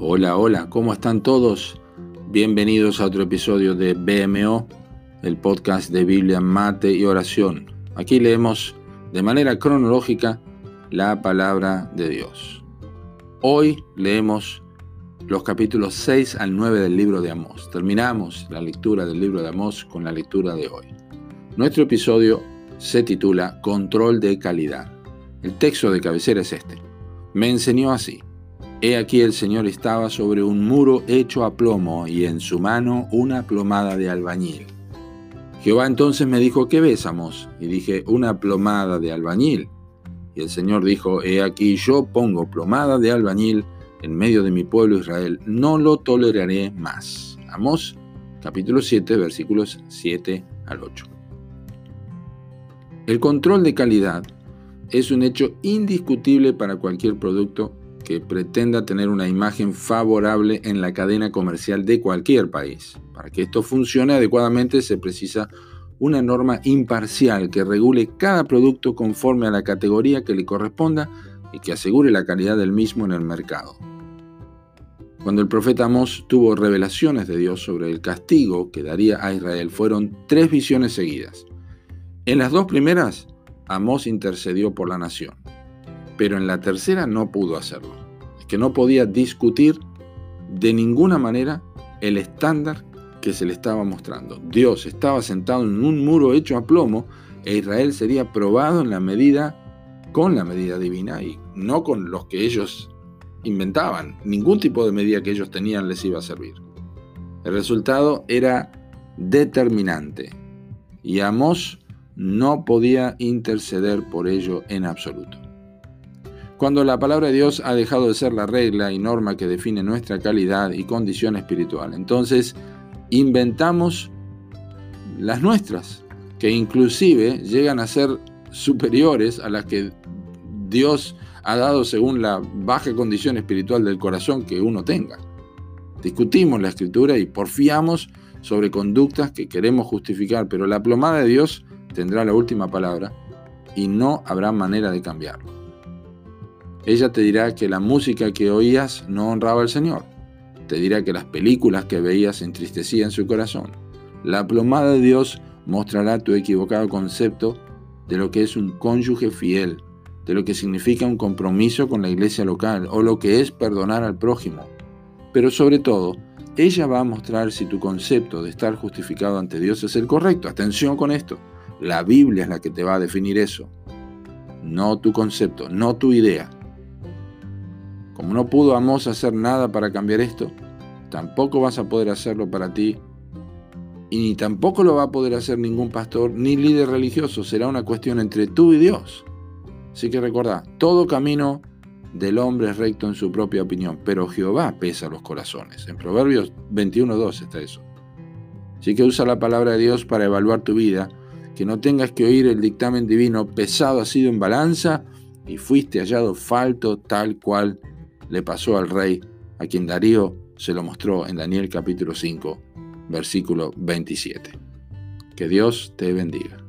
Hola, hola, ¿cómo están todos? Bienvenidos a otro episodio de BMO, el podcast de Biblia, Mate y Oración. Aquí leemos de manera cronológica la palabra de Dios. Hoy leemos los capítulos 6 al 9 del libro de Amós. Terminamos la lectura del libro de Amós con la lectura de hoy. Nuestro episodio se titula Control de calidad. El texto de cabecera es este. Me enseñó así. He aquí el Señor estaba sobre un muro hecho a plomo y en su mano una plomada de albañil. Jehová entonces me dijo, ¿qué ves, Amos? Y dije, una plomada de albañil. Y el Señor dijo, He aquí yo pongo plomada de albañil en medio de mi pueblo Israel, no lo toleraré más. Amos capítulo 7 versículos 7 al 8. El control de calidad es un hecho indiscutible para cualquier producto que pretenda tener una imagen favorable en la cadena comercial de cualquier país. Para que esto funcione adecuadamente se precisa una norma imparcial que regule cada producto conforme a la categoría que le corresponda y que asegure la calidad del mismo en el mercado. Cuando el profeta Amós tuvo revelaciones de Dios sobre el castigo que daría a Israel, fueron tres visiones seguidas. En las dos primeras, Amós intercedió por la nación pero en la tercera no pudo hacerlo. Es que no podía discutir de ninguna manera el estándar que se le estaba mostrando. Dios estaba sentado en un muro hecho a plomo e Israel sería probado en la medida con la medida divina y no con los que ellos inventaban. Ningún tipo de medida que ellos tenían les iba a servir. El resultado era determinante y Amós no podía interceder por ello en absoluto. Cuando la palabra de Dios ha dejado de ser la regla y norma que define nuestra calidad y condición espiritual, entonces inventamos las nuestras, que inclusive llegan a ser superiores a las que Dios ha dado según la baja condición espiritual del corazón que uno tenga. Discutimos la escritura y porfiamos sobre conductas que queremos justificar, pero la plomada de Dios tendrá la última palabra y no habrá manera de cambiarlo. Ella te dirá que la música que oías no honraba al Señor. Te dirá que las películas que veías entristecían su corazón. La plomada de Dios mostrará tu equivocado concepto de lo que es un cónyuge fiel, de lo que significa un compromiso con la iglesia local o lo que es perdonar al prójimo. Pero sobre todo, ella va a mostrar si tu concepto de estar justificado ante Dios es el correcto. Atención con esto. La Biblia es la que te va a definir eso. No tu concepto, no tu idea. Como no pudo Amós hacer nada para cambiar esto, tampoco vas a poder hacerlo para ti y ni tampoco lo va a poder hacer ningún pastor ni líder religioso. Será una cuestión entre tú y Dios. Así que recordá, todo camino del hombre es recto en su propia opinión, pero Jehová pesa los corazones. En Proverbios 21.2 está eso. Así que usa la palabra de Dios para evaluar tu vida, que no tengas que oír el dictamen divino pesado ha sido en balanza y fuiste hallado falto tal cual le pasó al rey, a quien Darío se lo mostró en Daniel capítulo 5, versículo 27. Que Dios te bendiga.